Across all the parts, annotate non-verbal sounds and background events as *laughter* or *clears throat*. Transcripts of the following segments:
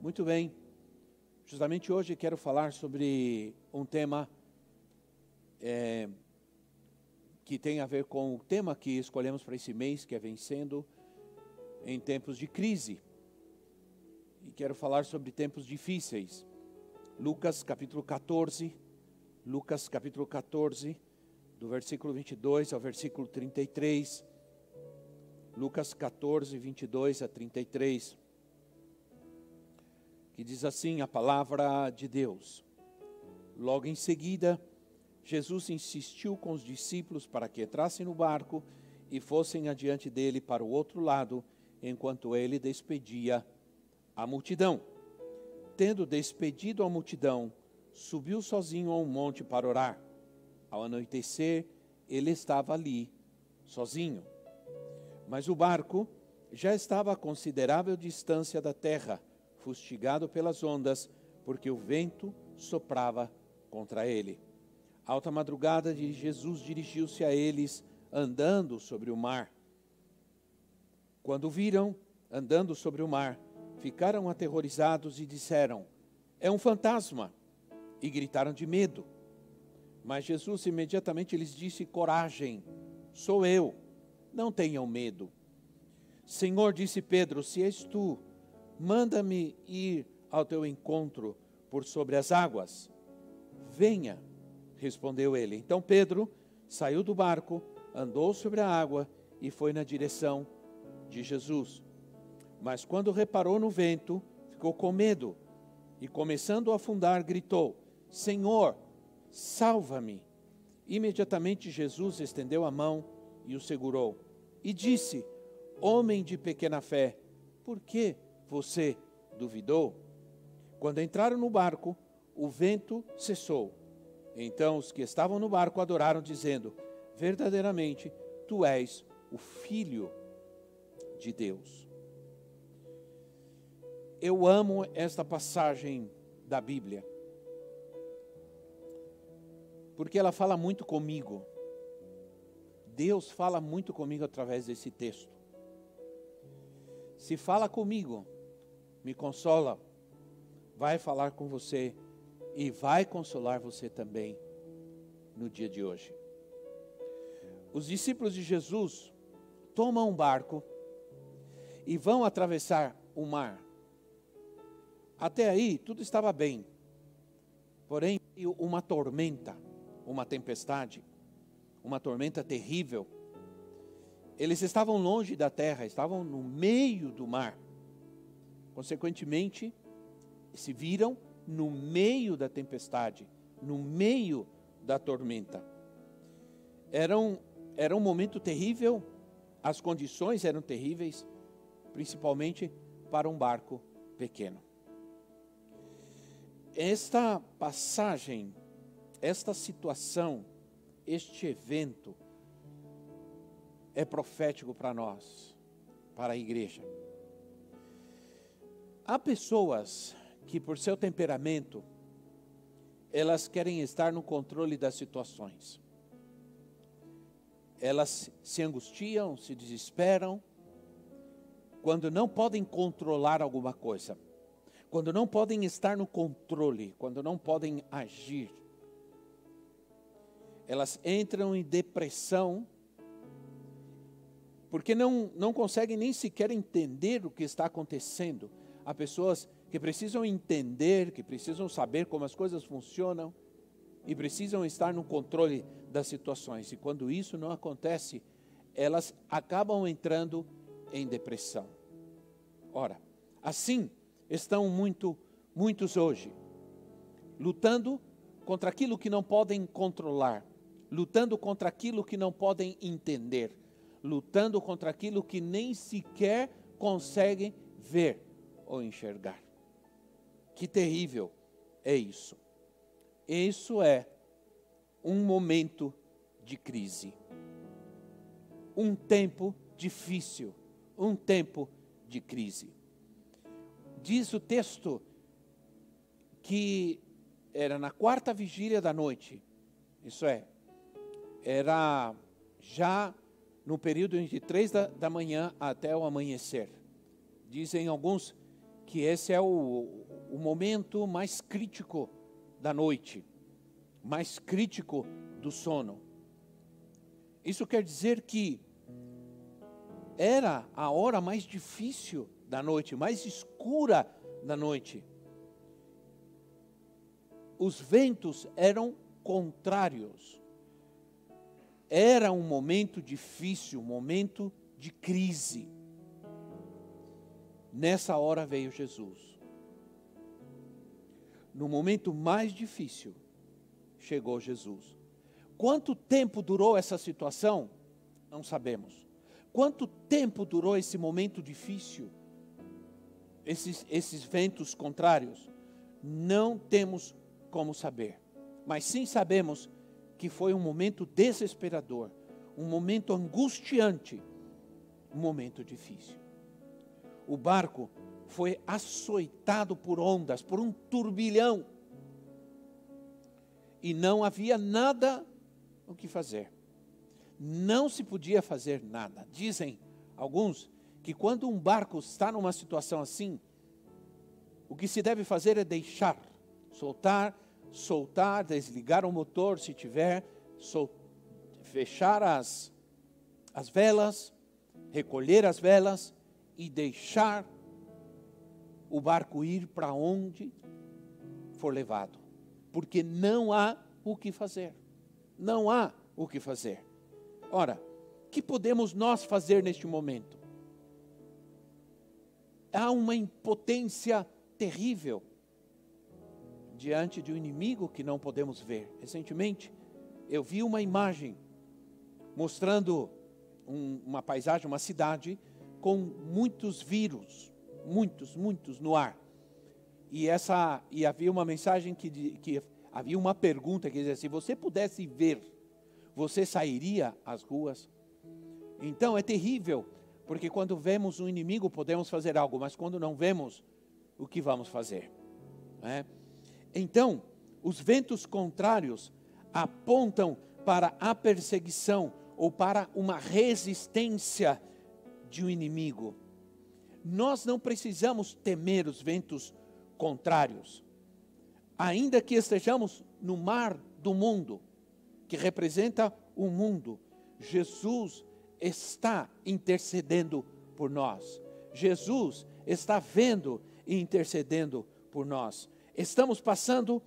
Muito bem. Justamente hoje quero falar sobre um tema é, que tem a ver com o tema que escolhemos para esse mês, que é vencendo em tempos de crise. E quero falar sobre tempos difíceis. Lucas capítulo 14, Lucas capítulo 14, do versículo 22 ao versículo 33. Lucas 14, 22 a 33. Que diz assim a palavra de Deus. Logo em seguida, Jesus insistiu com os discípulos para que entrassem no barco e fossem adiante dele para o outro lado, enquanto ele despedia a multidão. Tendo despedido a multidão, subiu sozinho a um monte para orar. Ao anoitecer, ele estava ali, sozinho. Mas o barco já estava a considerável distância da terra, fustigado pelas ondas, porque o vento soprava contra ele. Alta madrugada, Jesus dirigiu-se a eles, andando sobre o mar. Quando viram, andando sobre o mar, ficaram aterrorizados e disseram: É um fantasma! E gritaram de medo. Mas Jesus imediatamente lhes disse: Coragem, sou eu, não tenham medo. Senhor, disse Pedro: Se és tu, manda-me ir ao teu encontro por sobre as águas. Venha, respondeu ele. Então Pedro saiu do barco, andou sobre a água e foi na direção de Jesus. Mas quando reparou no vento, ficou com medo e, começando a afundar, gritou: Senhor, salva-me. Imediatamente Jesus estendeu a mão e o segurou e disse: Homem de pequena fé, por que você duvidou? Quando entraram no barco, o vento cessou. Então os que estavam no barco adoraram, dizendo: Verdadeiramente, tu és o Filho de Deus. Eu amo esta passagem da Bíblia, porque ela fala muito comigo. Deus fala muito comigo através desse texto. Se fala comigo, me consola, vai falar com você e vai consolar você também no dia de hoje. Os discípulos de Jesus tomam um barco e vão atravessar o mar. Até aí tudo estava bem. Porém, uma tormenta, uma tempestade, uma tormenta terrível. Eles estavam longe da terra, estavam no meio do mar. Consequentemente, se viram no meio da tempestade, no meio da tormenta. Era um, era um momento terrível, as condições eram terríveis, principalmente para um barco pequeno. Esta passagem, esta situação, este evento é profético para nós, para a igreja. Há pessoas que, por seu temperamento, elas querem estar no controle das situações. Elas se angustiam, se desesperam, quando não podem controlar alguma coisa, quando não podem estar no controle, quando não podem agir. Elas entram em depressão, porque não, não conseguem nem sequer entender o que está acontecendo. Há pessoas que precisam entender, que precisam saber como as coisas funcionam e precisam estar no controle das situações. E quando isso não acontece, elas acabam entrando em depressão. Ora, assim estão muito, muitos hoje, lutando contra aquilo que não podem controlar, lutando contra aquilo que não podem entender, lutando contra aquilo que nem sequer conseguem ver ou enxergar. Que terrível é isso. Isso é um momento de crise, um tempo difícil, um tempo de crise. Diz o texto que era na quarta vigília da noite, isso é, era já no período entre três da, da manhã até o amanhecer. Dizem alguns que esse é o, o momento mais crítico da noite, mais crítico do sono. Isso quer dizer que era a hora mais difícil da noite, mais escura da noite. Os ventos eram contrários. Era um momento difícil, um momento de crise. Nessa hora veio Jesus. No momento mais difícil, chegou Jesus. Quanto tempo durou essa situação? Não sabemos. Quanto tempo durou esse momento difícil? Esses, esses ventos contrários? Não temos como saber. Mas sim sabemos que foi um momento desesperador, um momento angustiante, um momento difícil. O barco foi açoitado por ondas, por um turbilhão. E não havia nada o que fazer. Não se podia fazer nada. Dizem alguns que quando um barco está numa situação assim, o que se deve fazer é deixar, soltar, soltar, desligar o motor se tiver, sol, fechar as, as velas, recolher as velas e deixar o barco ir para onde for levado, porque não há o que fazer. Não há o que fazer. Ora, que podemos nós fazer neste momento? Há uma impotência terrível diante de um inimigo que não podemos ver. Recentemente, eu vi uma imagem mostrando um, uma paisagem, uma cidade com muitos vírus, muitos, muitos no ar. E essa e havia uma mensagem que, que havia uma pergunta que dizia: se você pudesse ver, você sairia às ruas? Então é terrível, porque quando vemos um inimigo podemos fazer algo, mas quando não vemos, o que vamos fazer? É? Então, os ventos contrários apontam para a perseguição ou para uma resistência de um inimigo. Nós não precisamos temer os ventos contrários, ainda que estejamos no mar do mundo, que representa o mundo, Jesus está intercedendo por nós. Jesus está vendo e intercedendo por nós. Estamos passando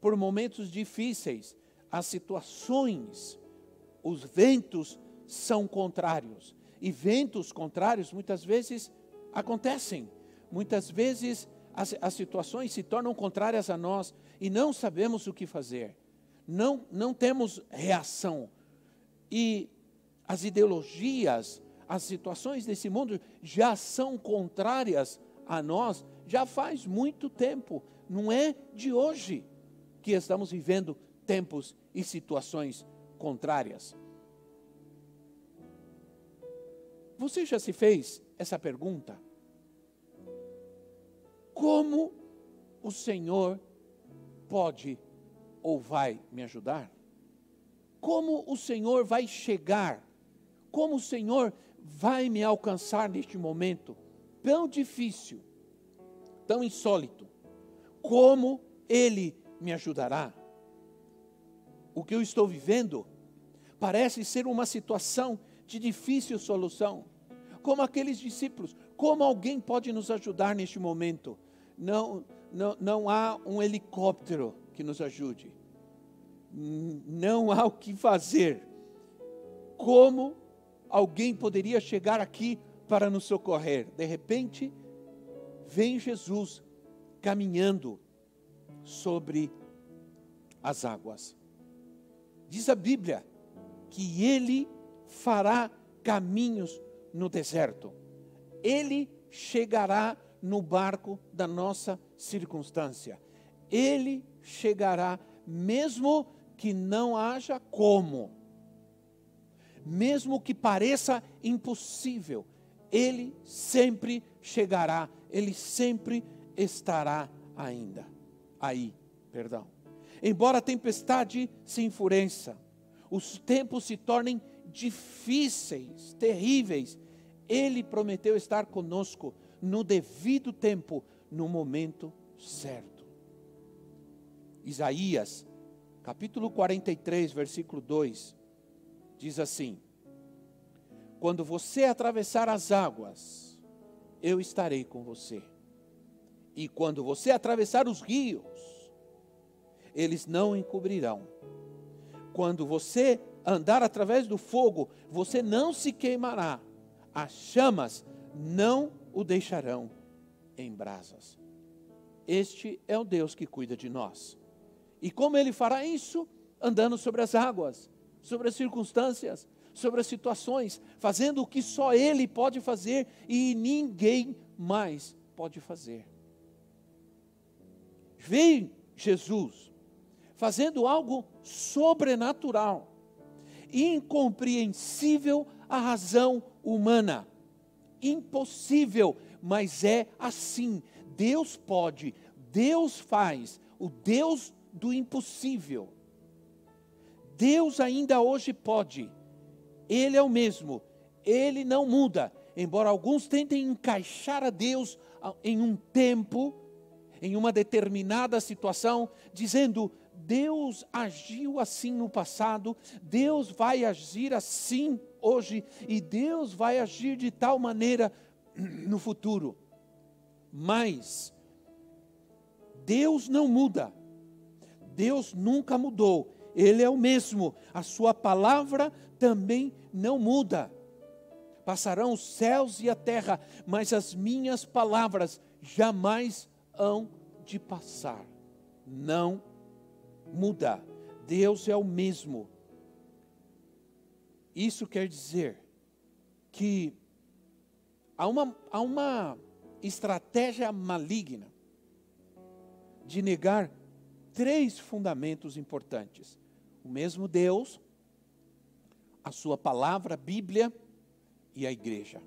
por momentos difíceis, as situações, os ventos são contrários. E ventos contrários muitas vezes acontecem. Muitas vezes as, as situações se tornam contrárias a nós e não sabemos o que fazer. Não, não temos reação. E as ideologias, as situações desse mundo já são contrárias a nós já faz muito tempo. Não é de hoje que estamos vivendo tempos e situações contrárias. Você já se fez essa pergunta? Como o Senhor pode ou vai me ajudar? Como o Senhor vai chegar? Como o Senhor vai me alcançar neste momento tão difícil, tão insólito? Como Ele me ajudará? O que eu estou vivendo parece ser uma situação de difícil solução. Como aqueles discípulos, como alguém pode nos ajudar neste momento? Não, não, não há um helicóptero que nos ajude. Não há o que fazer. Como alguém poderia chegar aqui para nos socorrer? De repente, vem Jesus caminhando sobre as águas. Diz a Bíblia que ele fará caminhos no deserto. Ele chegará no barco da nossa circunstância. Ele chegará mesmo que não haja como. Mesmo que pareça impossível, ele sempre chegará, ele sempre estará ainda. Aí, perdão. Embora a tempestade se enfureça, os tempos se tornem difíceis, terríveis, ele prometeu estar conosco no devido tempo no momento certo. Isaías, capítulo 43, versículo 2, diz assim: Quando você atravessar as águas, eu estarei com você. E quando você atravessar os rios, eles não encobrirão. Quando você andar através do fogo, você não se queimará. As chamas não o deixarão em brasas. Este é o Deus que cuida de nós. E como ele fará isso? Andando sobre as águas, sobre as circunstâncias, sobre as situações, fazendo o que só ele pode fazer e ninguém mais pode fazer. Veio Jesus fazendo algo sobrenatural, incompreensível à razão humana, impossível, mas é assim. Deus pode, Deus faz, o Deus do impossível. Deus ainda hoje pode, Ele é o mesmo, Ele não muda, embora alguns tentem encaixar a Deus em um tempo, em uma determinada situação, dizendo: Deus agiu assim no passado, Deus vai agir assim hoje, e Deus vai agir de tal maneira *clears throat* no futuro. Mas Deus não muda, Deus nunca mudou, Ele é o mesmo, a Sua palavra também não muda. Passarão os céus e a terra, mas as minhas palavras jamais hão de passar. Não muda. Deus é o mesmo. Isso quer dizer que há uma, há uma estratégia maligna de negar três fundamentos importantes: o mesmo Deus, a Sua palavra, a Bíblia e a igreja.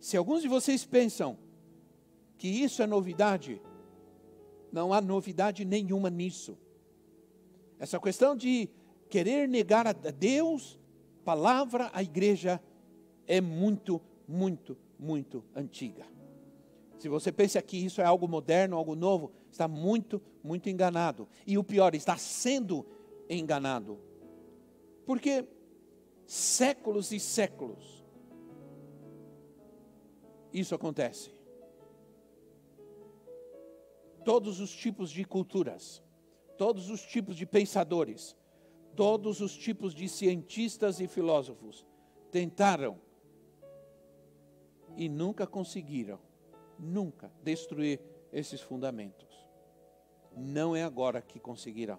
Se alguns de vocês pensam que isso é novidade, não há novidade nenhuma nisso. Essa questão de querer negar a Deus, palavra, a igreja, é muito, muito, muito antiga. Se você pensa que isso é algo moderno, algo novo, está muito, muito enganado. E o pior, está sendo enganado. Porque séculos e séculos isso acontece todos os tipos de culturas, todos os tipos de pensadores, todos os tipos de cientistas e filósofos tentaram e nunca conseguiram, nunca destruir esses fundamentos. Não é agora que conseguirão.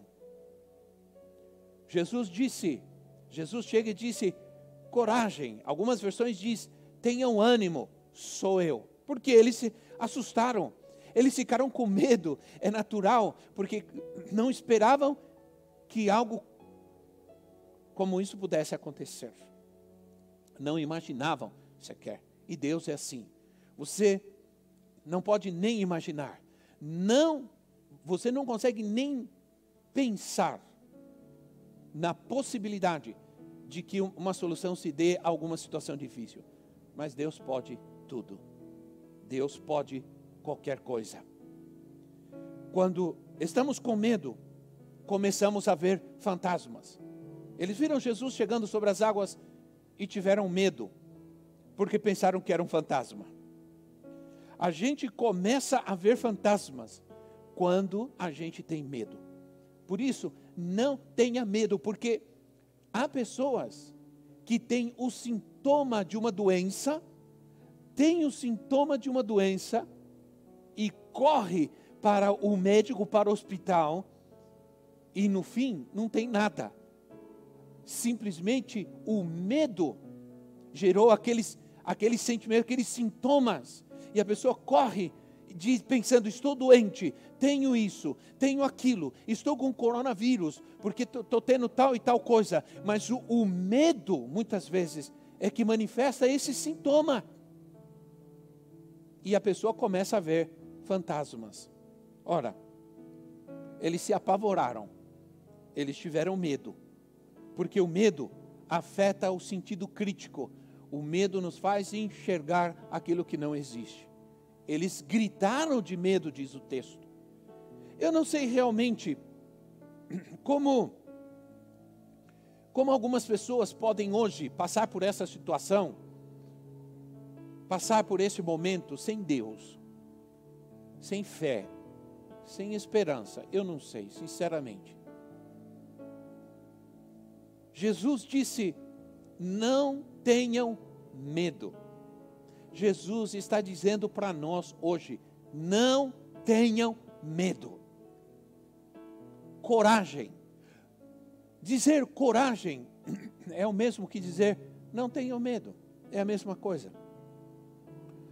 Jesus disse, Jesus chega e disse: coragem. Algumas versões diz: tenham ânimo, sou eu. Porque eles se assustaram eles ficaram com medo, é natural, porque não esperavam que algo como isso pudesse acontecer. Não imaginavam sequer. E Deus é assim. Você não pode nem imaginar. Não, você não consegue nem pensar na possibilidade de que uma solução se dê a alguma situação difícil. Mas Deus pode tudo. Deus pode qualquer coisa. Quando estamos com medo, começamos a ver fantasmas. Eles viram Jesus chegando sobre as águas e tiveram medo, porque pensaram que era um fantasma. A gente começa a ver fantasmas quando a gente tem medo. Por isso, não tenha medo, porque há pessoas que têm o sintoma de uma doença, têm o sintoma de uma doença, corre para o médico, para o hospital, e no fim não tem nada. Simplesmente o medo gerou aqueles, aqueles sentimentos, aqueles sintomas, e a pessoa corre diz, pensando: estou doente, tenho isso, tenho aquilo, estou com coronavírus, porque estou tendo tal e tal coisa. Mas o, o medo, muitas vezes, é que manifesta esse sintoma. E a pessoa começa a ver fantasmas. Ora, eles se apavoraram, eles tiveram medo, porque o medo afeta o sentido crítico, o medo nos faz enxergar aquilo que não existe. Eles gritaram de medo, diz o texto. Eu não sei realmente *clears throat* como como algumas pessoas podem hoje passar por essa situação, passar por esse momento sem Deus, sem fé, sem esperança. Eu não sei, sinceramente. Jesus disse: não tenham medo. Jesus está dizendo para nós hoje: não tenham medo. Coragem. Dizer coragem *clears throat* é o mesmo que dizer não tenham medo. É a mesma coisa.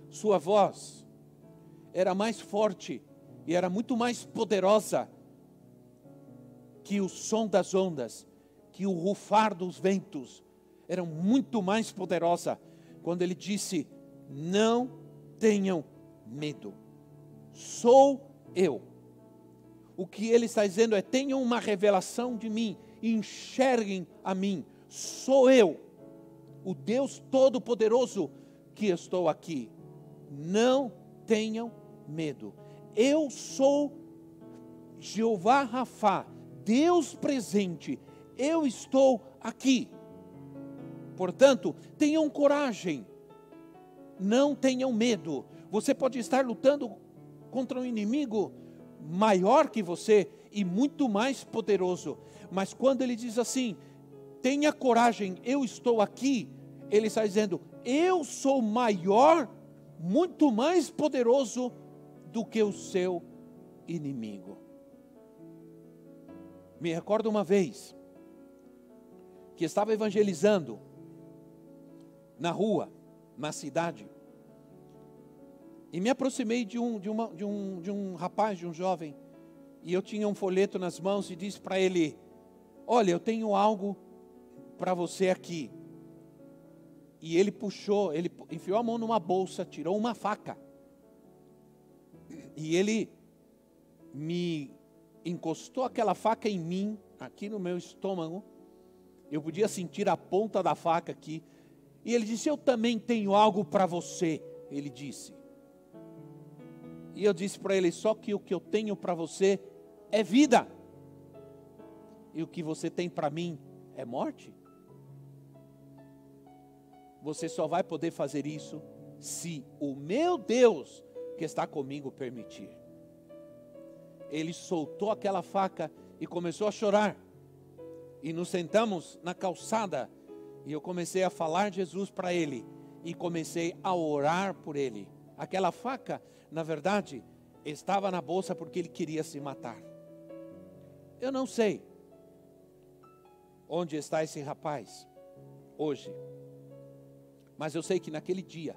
Sua voz era mais forte e era muito mais poderosa que o som das ondas, que o rufar dos ventos. Era muito mais poderosa quando ele disse: Não tenham medo, sou eu. O que ele está dizendo é: tenham uma revelação de mim, enxerguem a mim, sou eu, o Deus Todo-Poderoso que estou aqui. Não tenham medo. Eu sou Jeová Rafá, Deus presente. Eu estou aqui. Portanto, tenham coragem. Não tenham medo. Você pode estar lutando contra um inimigo maior que você e muito mais poderoso. Mas quando ele diz assim: tenha coragem, eu estou aqui, ele está dizendo: eu sou maior, muito mais poderoso do que o seu inimigo. Me recordo uma vez que estava evangelizando na rua, na cidade, e me aproximei de um, de, uma, de, um, de um rapaz, de um jovem, e eu tinha um folheto nas mãos e disse para ele: Olha, eu tenho algo para você aqui. E ele puxou, ele enfiou a mão numa bolsa, tirou uma faca. E ele me encostou aquela faca em mim, aqui no meu estômago. Eu podia sentir a ponta da faca aqui. E ele disse: Eu também tenho algo para você. Ele disse. E eu disse para ele: Só que o que eu tenho para você é vida. E o que você tem para mim é morte. Você só vai poder fazer isso se o meu Deus que está comigo permitir. Ele soltou aquela faca e começou a chorar. E nos sentamos na calçada e eu comecei a falar Jesus para ele e comecei a orar por ele. Aquela faca, na verdade, estava na bolsa porque ele queria se matar. Eu não sei onde está esse rapaz hoje, mas eu sei que naquele dia,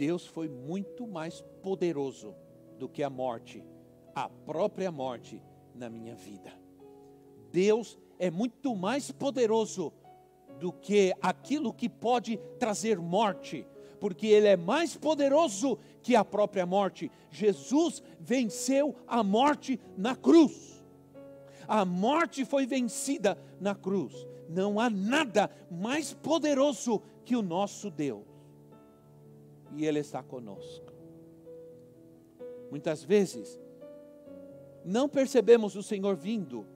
Deus foi muito mais poderoso do que a morte, a própria morte na minha vida. Deus é muito mais poderoso do que aquilo que pode trazer morte, porque Ele é mais poderoso que a própria morte. Jesus venceu a morte na cruz. A morte foi vencida na cruz. Não há nada mais poderoso que o nosso Deus. E Ele está conosco. Muitas vezes, não percebemos o Senhor vindo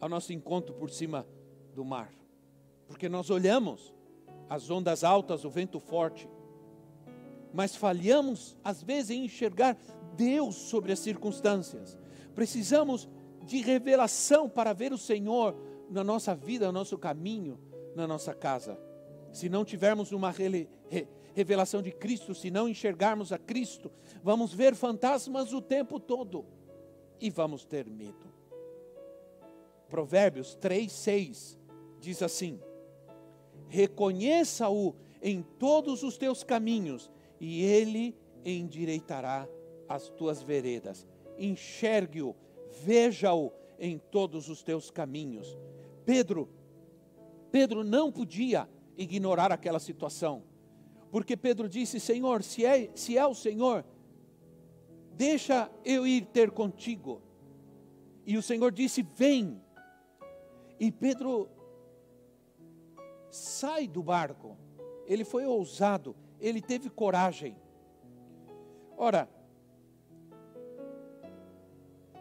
ao nosso encontro por cima do mar porque nós olhamos as ondas altas, o vento forte, mas falhamos às vezes em enxergar Deus sobre as circunstâncias. Precisamos de revelação para ver o Senhor na nossa vida, no nosso caminho, na nossa casa. Se não tivermos uma revelação de Cristo, se não enxergarmos a Cristo, vamos ver fantasmas o tempo todo e vamos ter medo. Provérbios 3, 6 diz assim: reconheça-o em todos os teus caminhos, e ele endireitará as tuas veredas. Enxergue-o, veja-o em todos os teus caminhos. Pedro, Pedro não podia ignorar aquela situação, porque Pedro disse: Senhor, se é, se é o Senhor, deixa eu ir ter contigo. E o Senhor disse: Vem. E Pedro sai do barco. Ele foi ousado, ele teve coragem. Ora,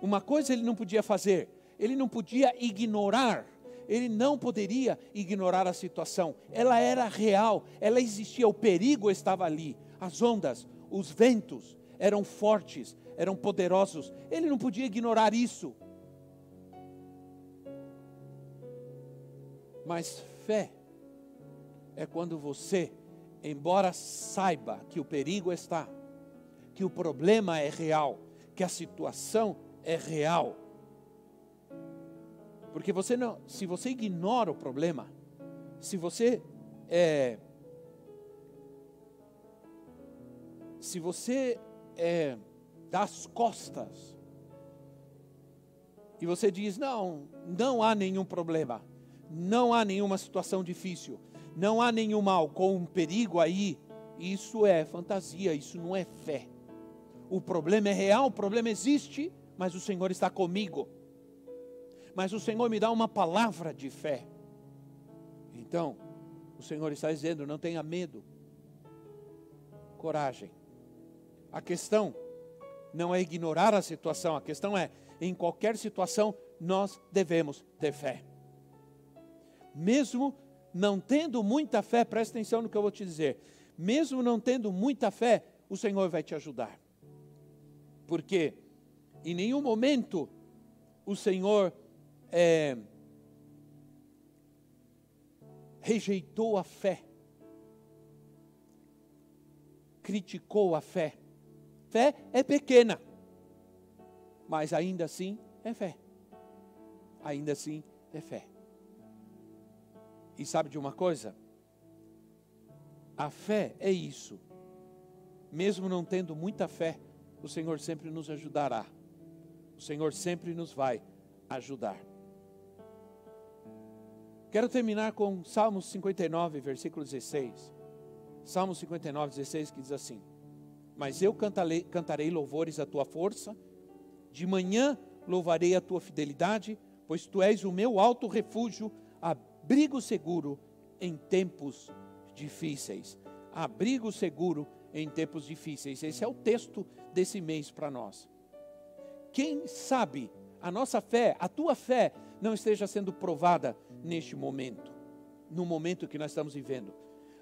uma coisa ele não podia fazer, ele não podia ignorar, ele não poderia ignorar a situação. Ela era real, ela existia, o perigo estava ali. As ondas, os ventos eram fortes, eram poderosos. Ele não podia ignorar isso. Mas fé é quando você, embora saiba que o perigo está, que o problema é real, que a situação é real. Porque você não, se você ignora o problema, se você é, se você é, dá as costas e você diz não, não há nenhum problema, não há nenhuma situação difícil, não há nenhum mal com um perigo aí, isso é fantasia, isso não é fé. O problema é real, o problema existe, mas o Senhor está comigo. Mas o Senhor me dá uma palavra de fé. Então, o Senhor está dizendo: não tenha medo, coragem. A questão não é ignorar a situação, a questão é, em qualquer situação, nós devemos ter fé mesmo não tendo muita fé, presta atenção no que eu vou te dizer, mesmo não tendo muita fé, o Senhor vai te ajudar. Porque em nenhum momento o Senhor é, rejeitou a fé, criticou a fé. Fé é pequena, mas ainda assim é fé. Ainda assim é fé. E sabe de uma coisa? A fé é isso. Mesmo não tendo muita fé, o Senhor sempre nos ajudará. O Senhor sempre nos vai ajudar. Quero terminar com Salmos 59, versículo 16. Salmos 59, 16, que diz assim: Mas eu cantarei, cantarei louvores à tua força, de manhã louvarei a tua fidelidade, pois tu és o meu alto refúgio, abrigo seguro em tempos difíceis. Abrigo seguro em tempos difíceis. Esse é o texto desse mês para nós. Quem sabe a nossa fé, a tua fé, não esteja sendo provada neste momento, no momento que nós estamos vivendo.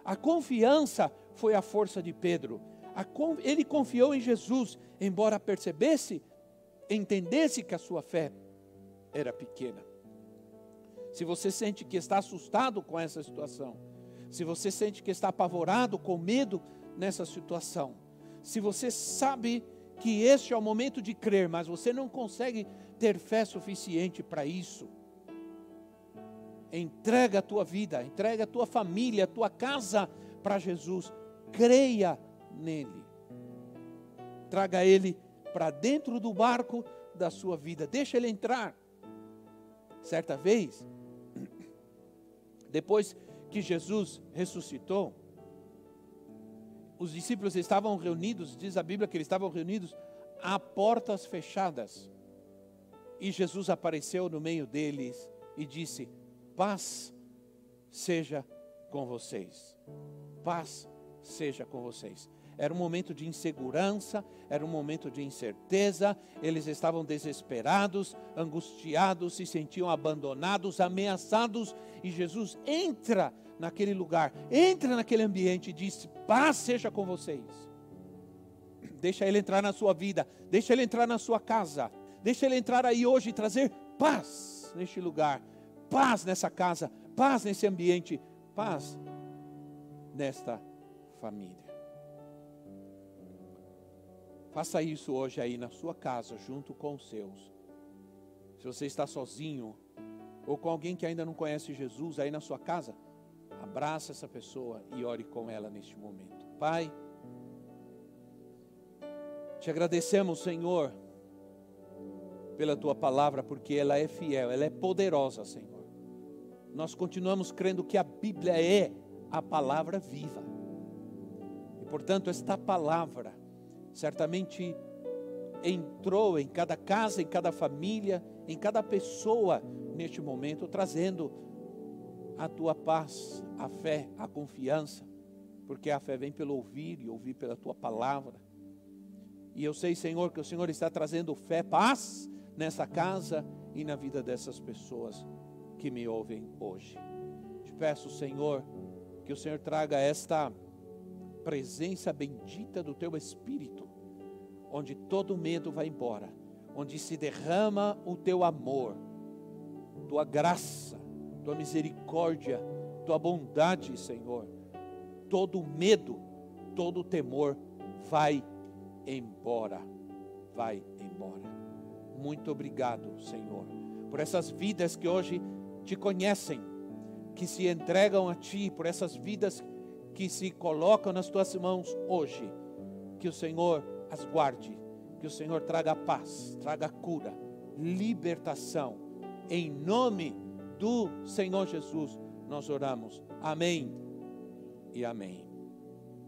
A confiança foi a força de Pedro. ele confiou em Jesus, embora percebesse, entendesse que a sua fé era pequena se você sente que está assustado com essa situação, se você sente que está apavorado, com medo nessa situação, se você sabe que este é o momento de crer, mas você não consegue ter fé suficiente para isso, entrega a tua vida, entrega a tua família, a tua casa para Jesus, creia nele, traga ele para dentro do barco da sua vida, deixa ele entrar. Certa vez, *clears throat* depois que Jesus ressuscitou, os discípulos estavam reunidos, diz a Bíblia que eles estavam reunidos a portas fechadas. E Jesus apareceu no meio deles e disse: Paz seja com vocês. Paz seja com vocês. Era um momento de insegurança, era um momento de incerteza, eles estavam desesperados, angustiados, se sentiam abandonados, ameaçados, e Jesus entra naquele lugar, entra naquele ambiente e diz: Paz seja com vocês. Deixa ele entrar na sua vida, deixa ele entrar na sua casa, deixa ele entrar aí hoje e trazer paz neste lugar, paz nessa casa, paz nesse ambiente, paz nesta família. Faça isso hoje aí na sua casa, junto com os seus. Se você está sozinho, ou com alguém que ainda não conhece Jesus aí na sua casa, abraça essa pessoa e ore com ela neste momento. Pai, te agradecemos, Senhor, pela tua palavra, porque ela é fiel, ela é poderosa, Senhor. Nós continuamos crendo que a Bíblia é a palavra viva. E portanto, esta palavra certamente entrou em cada casa, em cada família, em cada pessoa neste momento, trazendo a tua paz, a fé, a confiança, porque a fé vem pelo ouvir e ouvir pela tua palavra. E eu sei, Senhor, que o Senhor está trazendo fé, paz nessa casa e na vida dessas pessoas que me ouvem hoje. Te peço, Senhor, que o Senhor traga esta presença bendita do teu Espírito, onde todo medo vai embora, onde se derrama o teu amor, tua graça, tua misericórdia, tua bondade, Senhor. Todo medo, todo temor vai embora. Vai embora. Muito obrigado, Senhor, por essas vidas que hoje te conhecem, que se entregam a ti, por essas vidas que se colocam nas tuas mãos hoje. Que o Senhor as guarde, que o Senhor traga paz, traga cura, libertação. Em nome do Senhor Jesus, nós oramos. Amém e amém.